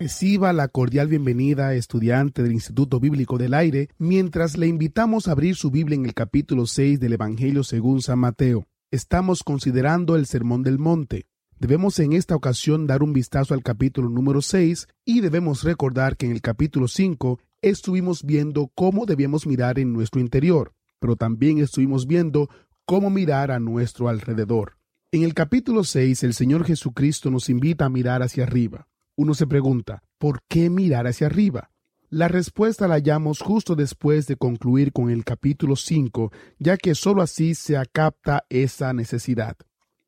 Reciba la cordial bienvenida, estudiante del Instituto Bíblico del Aire, mientras le invitamos a abrir su Biblia en el capítulo 6 del Evangelio según San Mateo. Estamos considerando el Sermón del Monte. Debemos en esta ocasión dar un vistazo al capítulo número 6 y debemos recordar que en el capítulo 5 estuvimos viendo cómo debíamos mirar en nuestro interior, pero también estuvimos viendo cómo mirar a nuestro alrededor. En el capítulo 6 el Señor Jesucristo nos invita a mirar hacia arriba. Uno se pregunta, ¿por qué mirar hacia arriba? La respuesta la hallamos justo después de concluir con el capítulo 5, ya que sólo así se acapta esa necesidad.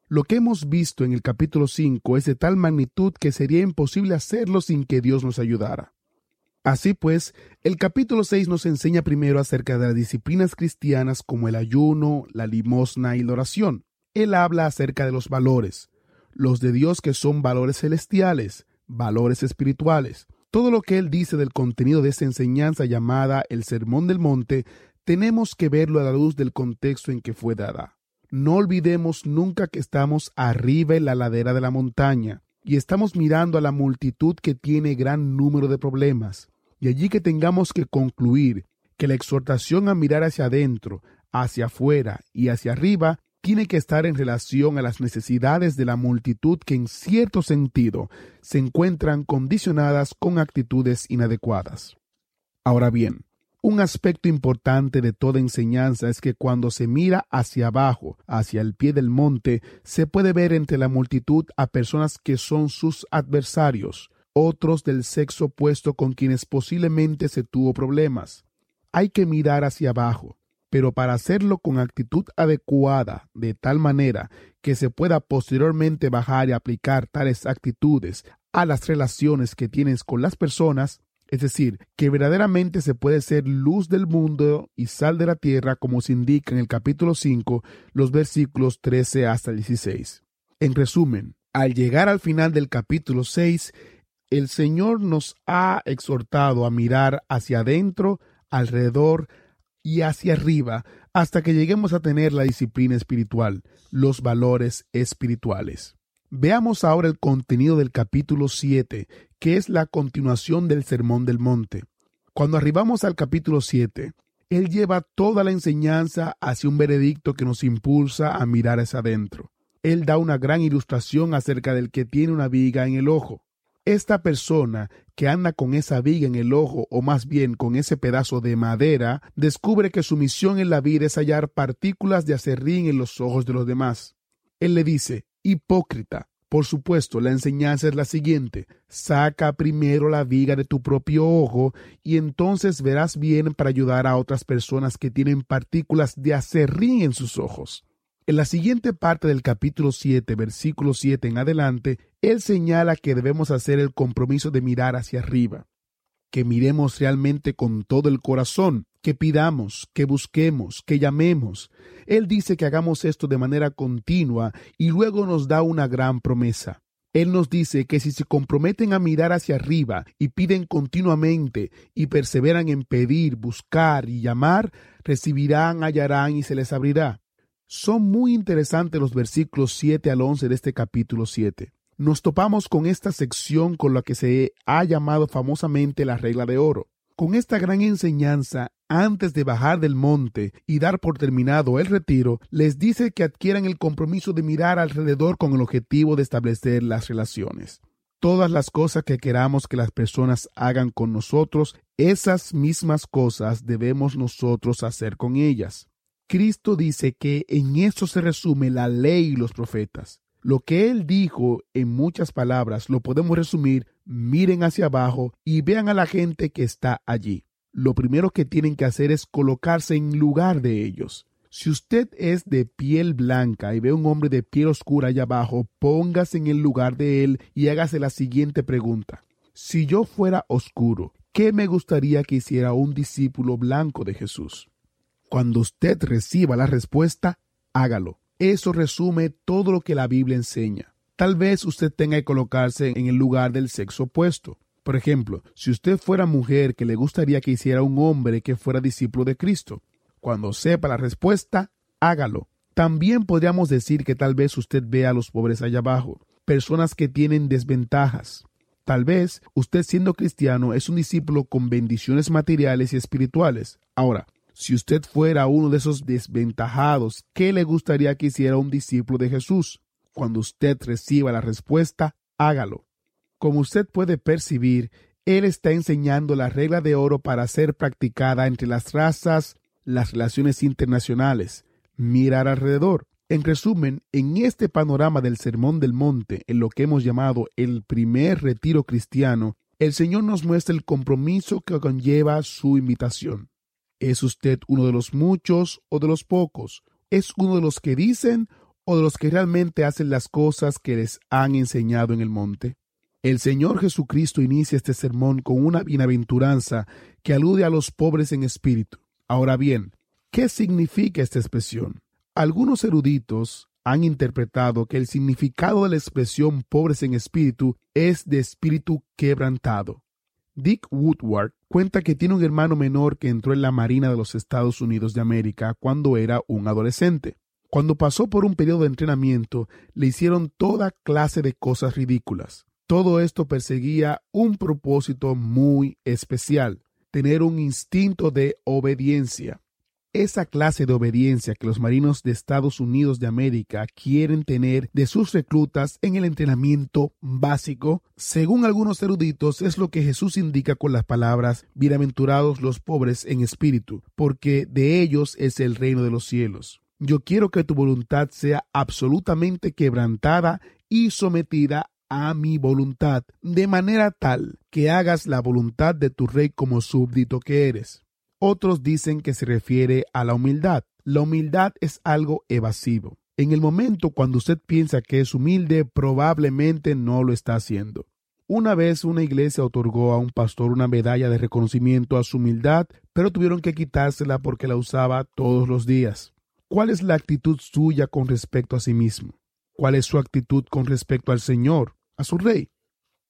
Lo que hemos visto en el capítulo 5 es de tal magnitud que sería imposible hacerlo sin que Dios nos ayudara. Así pues, el capítulo 6 nos enseña primero acerca de las disciplinas cristianas como el ayuno, la limosna y la oración. Él habla acerca de los valores, los de Dios que son valores celestiales, valores espirituales. Todo lo que él dice del contenido de esta enseñanza llamada el Sermón del Monte, tenemos que verlo a la luz del contexto en que fue dada. No olvidemos nunca que estamos arriba en la ladera de la montaña y estamos mirando a la multitud que tiene gran número de problemas. Y allí que tengamos que concluir que la exhortación a mirar hacia adentro, hacia afuera y hacia arriba tiene que estar en relación a las necesidades de la multitud que en cierto sentido se encuentran condicionadas con actitudes inadecuadas. Ahora bien, un aspecto importante de toda enseñanza es que cuando se mira hacia abajo, hacia el pie del monte, se puede ver entre la multitud a personas que son sus adversarios, otros del sexo opuesto con quienes posiblemente se tuvo problemas. Hay que mirar hacia abajo, pero para hacerlo con actitud adecuada, de tal manera que se pueda posteriormente bajar y aplicar tales actitudes a las relaciones que tienes con las personas, es decir, que verdaderamente se puede ser luz del mundo y sal de la tierra, como se indica en el capítulo 5, los versículos 13 hasta 16. En resumen, al llegar al final del capítulo 6, el Señor nos ha exhortado a mirar hacia adentro, alrededor, y hacia arriba hasta que lleguemos a tener la disciplina espiritual, los valores espirituales. Veamos ahora el contenido del capítulo 7, que es la continuación del Sermón del Monte. Cuando arribamos al capítulo 7, él lleva toda la enseñanza hacia un veredicto que nos impulsa a mirar hacia adentro. Él da una gran ilustración acerca del que tiene una viga en el ojo. Esta persona que anda con esa viga en el ojo o más bien con ese pedazo de madera, descubre que su misión en la vida es hallar partículas de acerrín en los ojos de los demás. Él le dice, hipócrita, por supuesto, la enseñanza es la siguiente, saca primero la viga de tu propio ojo y entonces verás bien para ayudar a otras personas que tienen partículas de acerrín en sus ojos. En la siguiente parte del capítulo 7, versículo 7 en adelante, él señala que debemos hacer el compromiso de mirar hacia arriba, que miremos realmente con todo el corazón, que pidamos, que busquemos, que llamemos. Él dice que hagamos esto de manera continua y luego nos da una gran promesa. Él nos dice que si se comprometen a mirar hacia arriba y piden continuamente y perseveran en pedir, buscar y llamar, recibirán, hallarán y se les abrirá. Son muy interesantes los versículos 7 al 11 de este capítulo 7. Nos topamos con esta sección con la que se ha llamado famosamente la regla de oro. Con esta gran enseñanza, antes de bajar del monte y dar por terminado el retiro, les dice que adquieran el compromiso de mirar alrededor con el objetivo de establecer las relaciones. Todas las cosas que queramos que las personas hagan con nosotros, esas mismas cosas debemos nosotros hacer con ellas. Cristo dice que en eso se resume la ley y los profetas. Lo que él dijo en muchas palabras lo podemos resumir, miren hacia abajo y vean a la gente que está allí. Lo primero que tienen que hacer es colocarse en lugar de ellos. Si usted es de piel blanca y ve a un hombre de piel oscura allá abajo, póngase en el lugar de él y hágase la siguiente pregunta. Si yo fuera oscuro, ¿qué me gustaría que hiciera un discípulo blanco de Jesús? Cuando usted reciba la respuesta, hágalo. Eso resume todo lo que la Biblia enseña. Tal vez usted tenga que colocarse en el lugar del sexo opuesto. Por ejemplo, si usted fuera mujer que le gustaría que hiciera un hombre que fuera discípulo de Cristo, cuando sepa la respuesta, hágalo. También podríamos decir que tal vez usted vea a los pobres allá abajo, personas que tienen desventajas. Tal vez usted siendo cristiano es un discípulo con bendiciones materiales y espirituales. Ahora, si usted fuera uno de esos desventajados, ¿qué le gustaría que hiciera un discípulo de Jesús? Cuando usted reciba la respuesta, hágalo. Como usted puede percibir, él está enseñando la regla de oro para ser practicada entre las razas, las relaciones internacionales, mirar alrededor. En resumen, en este panorama del Sermón del Monte, en lo que hemos llamado el primer retiro cristiano, el Señor nos muestra el compromiso que conlleva su invitación. ¿Es usted uno de los muchos o de los pocos? ¿Es uno de los que dicen o de los que realmente hacen las cosas que les han enseñado en el monte? El Señor Jesucristo inicia este sermón con una bienaventuranza que alude a los pobres en espíritu. Ahora bien, ¿qué significa esta expresión? Algunos eruditos han interpretado que el significado de la expresión pobres en espíritu es de espíritu quebrantado. Dick Woodward cuenta que tiene un hermano menor que entró en la Marina de los Estados Unidos de América cuando era un adolescente. Cuando pasó por un periodo de entrenamiento, le hicieron toda clase de cosas ridículas. Todo esto perseguía un propósito muy especial, tener un instinto de obediencia. Esa clase de obediencia que los marinos de Estados Unidos de América quieren tener de sus reclutas en el entrenamiento básico, según algunos eruditos, es lo que Jesús indica con las palabras Bienaventurados los pobres en espíritu, porque de ellos es el reino de los cielos. Yo quiero que tu voluntad sea absolutamente quebrantada y sometida a mi voluntad, de manera tal que hagas la voluntad de tu rey como súbdito que eres. Otros dicen que se refiere a la humildad. La humildad es algo evasivo. En el momento cuando usted piensa que es humilde, probablemente no lo está haciendo. Una vez una iglesia otorgó a un pastor una medalla de reconocimiento a su humildad, pero tuvieron que quitársela porque la usaba todos los días. ¿Cuál es la actitud suya con respecto a sí mismo? ¿Cuál es su actitud con respecto al Señor? a su rey.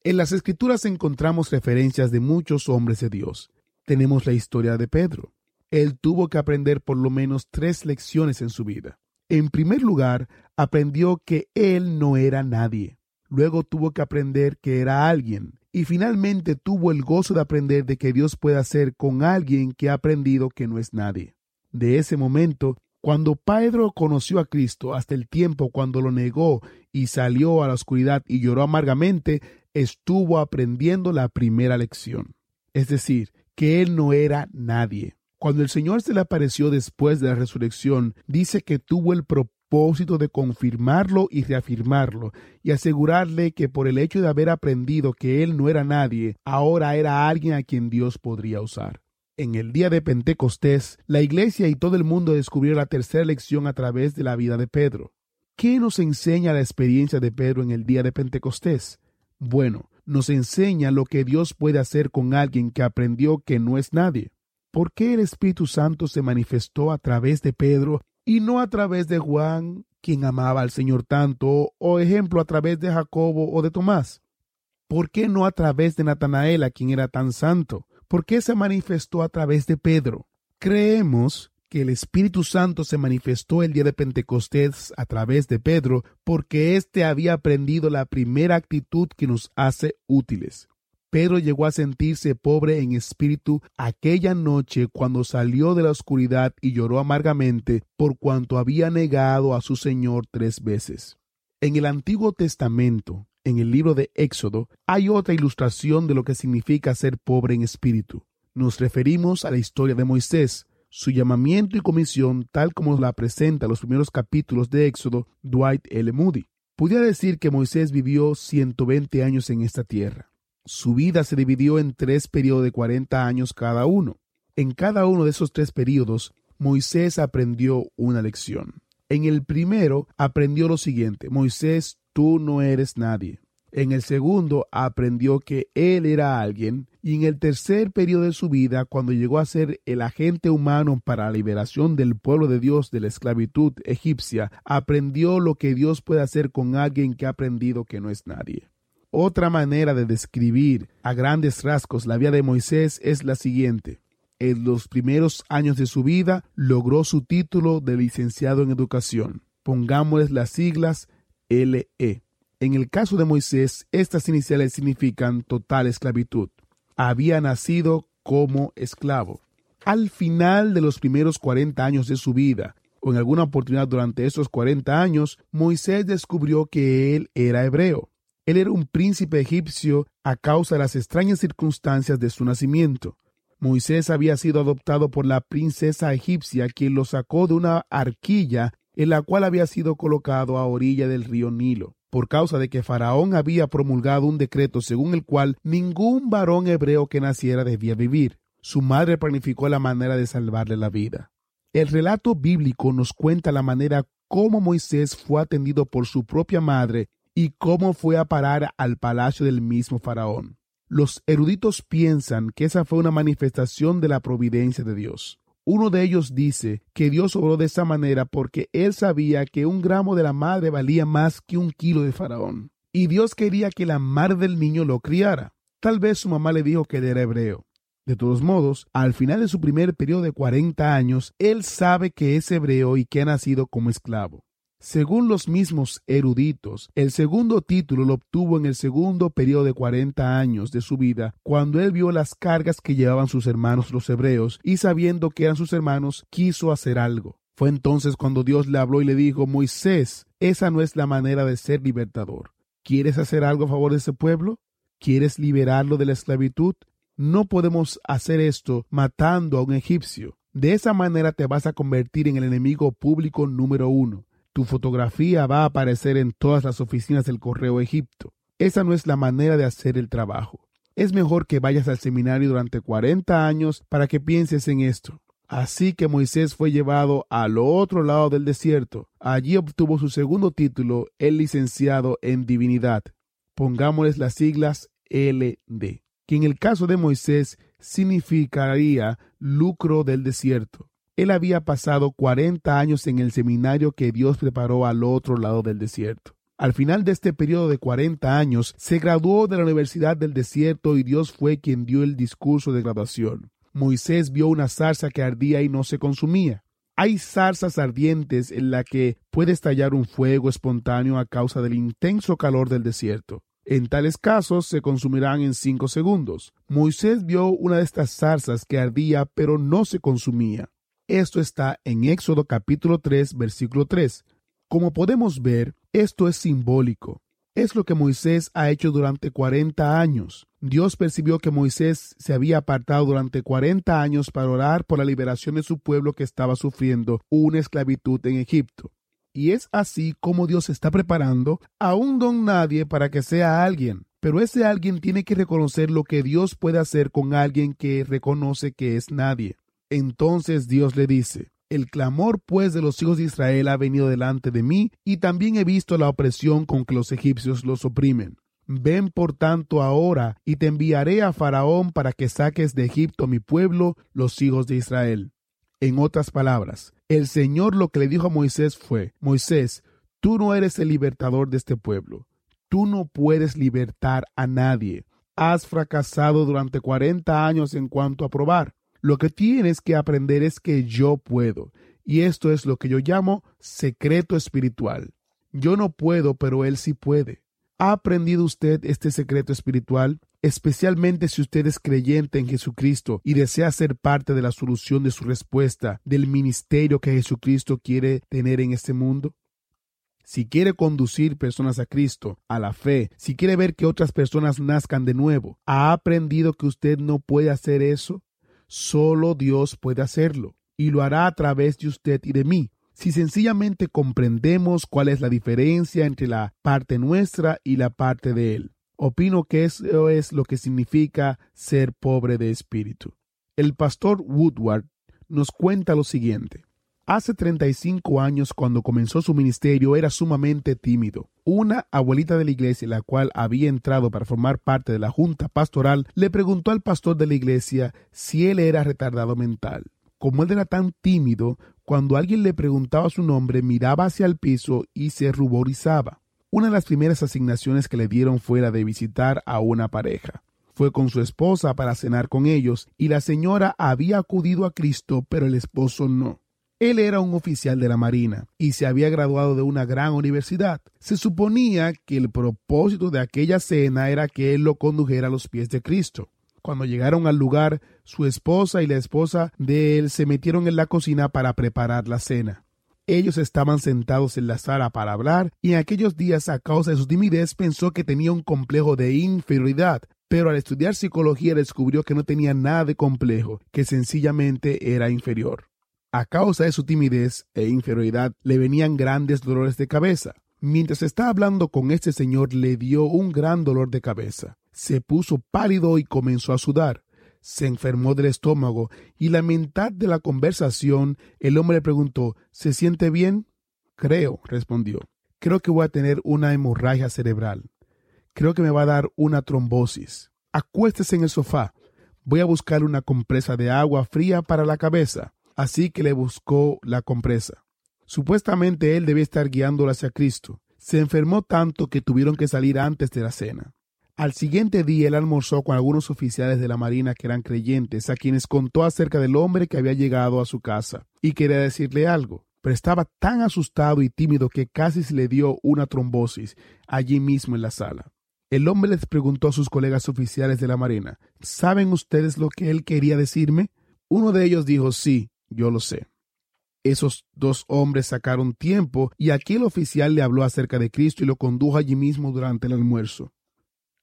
En las escrituras encontramos referencias de muchos hombres de Dios. Tenemos la historia de Pedro. Él tuvo que aprender por lo menos tres lecciones en su vida. En primer lugar, aprendió que él no era nadie. Luego tuvo que aprender que era alguien. Y finalmente tuvo el gozo de aprender de que Dios puede hacer con alguien que ha aprendido que no es nadie. De ese momento, cuando Pedro conoció a Cristo hasta el tiempo cuando lo negó y salió a la oscuridad y lloró amargamente, estuvo aprendiendo la primera lección. Es decir, que él no era nadie. Cuando el Señor se le apareció después de la resurrección, dice que tuvo el propósito de confirmarlo y reafirmarlo, y asegurarle que por el hecho de haber aprendido que él no era nadie, ahora era alguien a quien Dios podría usar. En el día de Pentecostés, la iglesia y todo el mundo descubrió la tercera lección a través de la vida de Pedro. ¿Qué nos enseña la experiencia de Pedro en el día de Pentecostés? Bueno, nos enseña lo que Dios puede hacer con alguien que aprendió que no es nadie. ¿Por qué el Espíritu Santo se manifestó a través de Pedro y no a través de Juan, quien amaba al Señor tanto, o ejemplo a través de Jacobo o de Tomás? ¿Por qué no a través de Natanael, a quien era tan santo? ¿Por qué se manifestó a través de Pedro? Creemos que el Espíritu Santo se manifestó el día de Pentecostés a través de Pedro porque éste había aprendido la primera actitud que nos hace útiles. Pedro llegó a sentirse pobre en espíritu aquella noche cuando salió de la oscuridad y lloró amargamente por cuanto había negado a su Señor tres veces. En el Antiguo Testamento, en el libro de Éxodo hay otra ilustración de lo que significa ser pobre en espíritu. Nos referimos a la historia de Moisés, su llamamiento y comisión tal como la presenta los primeros capítulos de Éxodo Dwight L. Moody. Pudiera decir que Moisés vivió 120 años en esta tierra. Su vida se dividió en tres periodos de 40 años cada uno. En cada uno de esos tres periodos, Moisés aprendió una lección. En el primero aprendió lo siguiente, Moisés tú no eres nadie. En el segundo aprendió que él era alguien y en el tercer periodo de su vida, cuando llegó a ser el agente humano para la liberación del pueblo de Dios de la esclavitud egipcia, aprendió lo que Dios puede hacer con alguien que ha aprendido que no es nadie. Otra manera de describir a grandes rasgos la vida de Moisés es la siguiente. En los primeros años de su vida logró su título de licenciado en educación. Pongámosles las siglas LE. En el caso de Moisés, estas iniciales significan total esclavitud. Había nacido como esclavo. Al final de los primeros 40 años de su vida, o en alguna oportunidad durante esos 40 años, Moisés descubrió que él era hebreo. Él era un príncipe egipcio a causa de las extrañas circunstancias de su nacimiento. Moisés había sido adoptado por la princesa egipcia, quien lo sacó de una arquilla en la cual había sido colocado a orilla del río Nilo por causa de que Faraón había promulgado un decreto según el cual ningún varón hebreo que naciera debía vivir. Su madre planificó la manera de salvarle la vida. El relato bíblico nos cuenta la manera cómo Moisés fue atendido por su propia madre y cómo fue a parar al palacio del mismo Faraón. Los eruditos piensan que esa fue una manifestación de la providencia de Dios. Uno de ellos dice que Dios obró de esa manera porque él sabía que un gramo de la madre valía más que un kilo de faraón. Y Dios quería que la madre del niño lo criara. Tal vez su mamá le dijo que él era hebreo. De todos modos, al final de su primer periodo de 40 años, él sabe que es hebreo y que ha nacido como esclavo. Según los mismos eruditos, el segundo título lo obtuvo en el segundo periodo de cuarenta años de su vida, cuando él vio las cargas que llevaban sus hermanos los hebreos, y sabiendo que eran sus hermanos, quiso hacer algo. Fue entonces cuando Dios le habló y le dijo, Moisés, esa no es la manera de ser libertador. ¿Quieres hacer algo a favor de ese pueblo? ¿Quieres liberarlo de la esclavitud? No podemos hacer esto matando a un egipcio. De esa manera te vas a convertir en el enemigo público número uno. Tu fotografía va a aparecer en todas las oficinas del Correo Egipto. Esa no es la manera de hacer el trabajo. Es mejor que vayas al seminario durante 40 años para que pienses en esto. Así que Moisés fue llevado al otro lado del desierto. Allí obtuvo su segundo título, el licenciado en divinidad. Pongámosles las siglas LD, que en el caso de Moisés significaría lucro del desierto. Él había pasado 40 años en el seminario que Dios preparó al otro lado del desierto. Al final de este periodo de 40 años, se graduó de la Universidad del Desierto y Dios fue quien dio el discurso de graduación. Moisés vio una zarza que ardía y no se consumía. Hay zarzas ardientes en la que puede estallar un fuego espontáneo a causa del intenso calor del desierto. En tales casos se consumirán en cinco segundos. Moisés vio una de estas zarzas que ardía pero no se consumía. Esto está en Éxodo capítulo 3, versículo 3. Como podemos ver, esto es simbólico. Es lo que Moisés ha hecho durante 40 años. Dios percibió que Moisés se había apartado durante 40 años para orar por la liberación de su pueblo que estaba sufriendo una esclavitud en Egipto. Y es así como Dios está preparando a un don nadie para que sea alguien. Pero ese alguien tiene que reconocer lo que Dios puede hacer con alguien que reconoce que es nadie. Entonces Dios le dice, el clamor pues de los hijos de Israel ha venido delante de mí, y también he visto la opresión con que los egipcios los oprimen. Ven por tanto ahora, y te enviaré a Faraón para que saques de Egipto mi pueblo, los hijos de Israel. En otras palabras, el Señor lo que le dijo a Moisés fue, Moisés, tú no eres el libertador de este pueblo, tú no puedes libertar a nadie. Has fracasado durante cuarenta años en cuanto a probar. Lo que tienes que aprender es que yo puedo. Y esto es lo que yo llamo secreto espiritual. Yo no puedo, pero Él sí puede. ¿Ha aprendido usted este secreto espiritual? Especialmente si usted es creyente en Jesucristo y desea ser parte de la solución de su respuesta del ministerio que Jesucristo quiere tener en este mundo. Si quiere conducir personas a Cristo, a la fe, si quiere ver que otras personas nazcan de nuevo, ¿ha aprendido que usted no puede hacer eso? Solo Dios puede hacerlo y lo hará a través de usted y de mí. Si sencillamente comprendemos cuál es la diferencia entre la parte nuestra y la parte de Él. Opino que eso es lo que significa ser pobre de espíritu. El pastor Woodward nos cuenta lo siguiente. Hace 35 años, cuando comenzó su ministerio, era sumamente tímido. Una abuelita de la iglesia, la cual había entrado para formar parte de la junta pastoral, le preguntó al pastor de la iglesia si él era retardado mental. Como él era tan tímido, cuando alguien le preguntaba su nombre, miraba hacia el piso y se ruborizaba. Una de las primeras asignaciones que le dieron fue la de visitar a una pareja. Fue con su esposa para cenar con ellos y la señora había acudido a Cristo, pero el esposo no. Él era un oficial de la Marina y se había graduado de una gran universidad. Se suponía que el propósito de aquella cena era que él lo condujera a los pies de Cristo. Cuando llegaron al lugar, su esposa y la esposa de él se metieron en la cocina para preparar la cena. Ellos estaban sentados en la sala para hablar y en aquellos días a causa de su timidez pensó que tenía un complejo de inferioridad, pero al estudiar psicología descubrió que no tenía nada de complejo, que sencillamente era inferior. A causa de su timidez e inferioridad le venían grandes dolores de cabeza. Mientras estaba hablando con este señor le dio un gran dolor de cabeza. Se puso pálido y comenzó a sudar. Se enfermó del estómago y la mitad de la conversación el hombre le preguntó ¿Se siente bien? Creo, respondió. Creo que voy a tener una hemorragia cerebral. Creo que me va a dar una trombosis. Acuéstese en el sofá. Voy a buscar una compresa de agua fría para la cabeza así que le buscó la compresa. Supuestamente él debía estar guiándola hacia Cristo. Se enfermó tanto que tuvieron que salir antes de la cena. Al siguiente día él almorzó con algunos oficiales de la Marina que eran creyentes, a quienes contó acerca del hombre que había llegado a su casa y quería decirle algo, pero estaba tan asustado y tímido que casi se le dio una trombosis allí mismo en la sala. El hombre les preguntó a sus colegas oficiales de la Marina, ¿saben ustedes lo que él quería decirme? Uno de ellos dijo, sí, yo lo sé. Esos dos hombres sacaron tiempo y aquel oficial le habló acerca de Cristo y lo condujo allí mismo durante el almuerzo.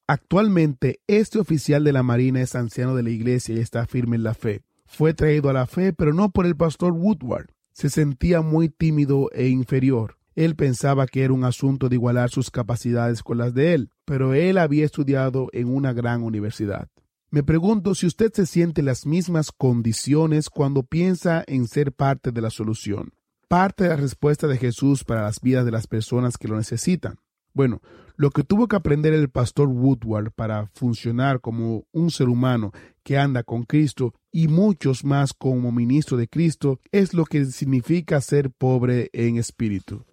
Actualmente, este oficial de la Marina es anciano de la iglesia y está firme en la fe. Fue traído a la fe, pero no por el pastor Woodward. Se sentía muy tímido e inferior. Él pensaba que era un asunto de igualar sus capacidades con las de él, pero él había estudiado en una gran universidad. Me pregunto si usted se siente las mismas condiciones cuando piensa en ser parte de la solución, parte de la respuesta de Jesús para las vidas de las personas que lo necesitan. Bueno, lo que tuvo que aprender el pastor Woodward para funcionar como un ser humano que anda con Cristo y muchos más como ministro de Cristo es lo que significa ser pobre en espíritu.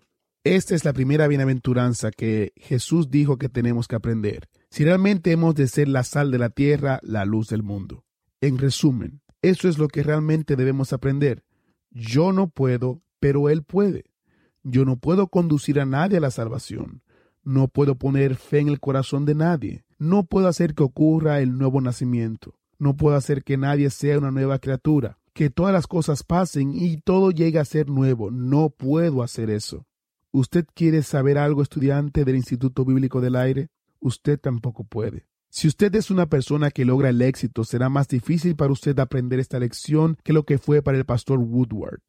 Esta es la primera bienaventuranza que Jesús dijo que tenemos que aprender si realmente hemos de ser la sal de la tierra, la luz del mundo. En resumen, eso es lo que realmente debemos aprender. Yo no puedo, pero Él puede. Yo no puedo conducir a nadie a la salvación. No puedo poner fe en el corazón de nadie. No puedo hacer que ocurra el nuevo nacimiento. No puedo hacer que nadie sea una nueva criatura. Que todas las cosas pasen y todo llegue a ser nuevo. No puedo hacer eso. ¿Usted quiere saber algo, estudiante del Instituto Bíblico del Aire? Usted tampoco puede. Si usted es una persona que logra el éxito, será más difícil para usted aprender esta lección que lo que fue para el pastor Woodward.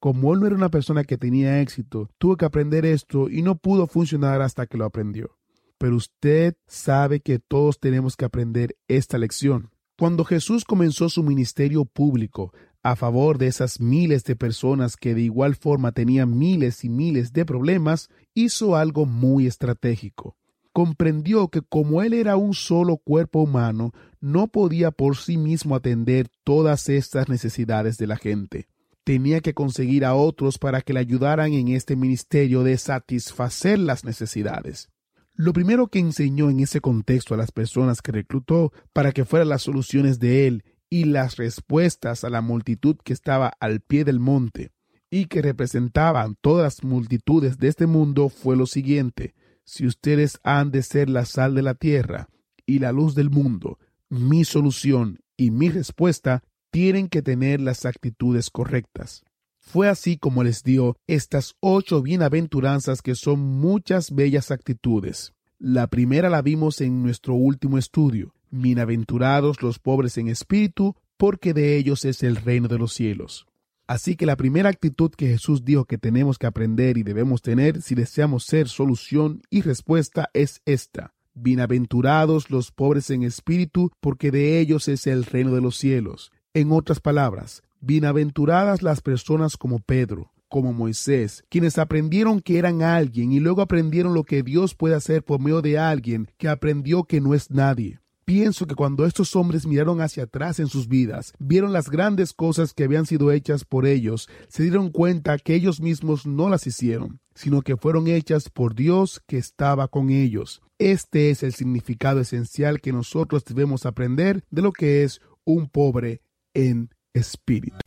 Como él no era una persona que tenía éxito, tuvo que aprender esto y no pudo funcionar hasta que lo aprendió. Pero usted sabe que todos tenemos que aprender esta lección. Cuando Jesús comenzó su ministerio público a favor de esas miles de personas que de igual forma tenían miles y miles de problemas, hizo algo muy estratégico comprendió que como él era un solo cuerpo humano, no podía por sí mismo atender todas estas necesidades de la gente. Tenía que conseguir a otros para que le ayudaran en este ministerio de satisfacer las necesidades. Lo primero que enseñó en ese contexto a las personas que reclutó para que fueran las soluciones de él y las respuestas a la multitud que estaba al pie del monte y que representaban todas las multitudes de este mundo fue lo siguiente si ustedes han de ser la sal de la tierra y la luz del mundo, mi solución y mi respuesta tienen que tener las actitudes correctas. Fue así como les dio estas ocho bienaventuranzas que son muchas bellas actitudes. La primera la vimos en nuestro último estudio. Bienaventurados los pobres en espíritu, porque de ellos es el reino de los cielos. Así que la primera actitud que Jesús dijo que tenemos que aprender y debemos tener si deseamos ser solución y respuesta es esta. Bienaventurados los pobres en espíritu, porque de ellos es el reino de los cielos. En otras palabras, bienaventuradas las personas como Pedro, como Moisés, quienes aprendieron que eran alguien y luego aprendieron lo que Dios puede hacer por medio de alguien que aprendió que no es nadie. Pienso que cuando estos hombres miraron hacia atrás en sus vidas, vieron las grandes cosas que habían sido hechas por ellos, se dieron cuenta que ellos mismos no las hicieron, sino que fueron hechas por Dios que estaba con ellos. Este es el significado esencial que nosotros debemos aprender de lo que es un pobre en espíritu.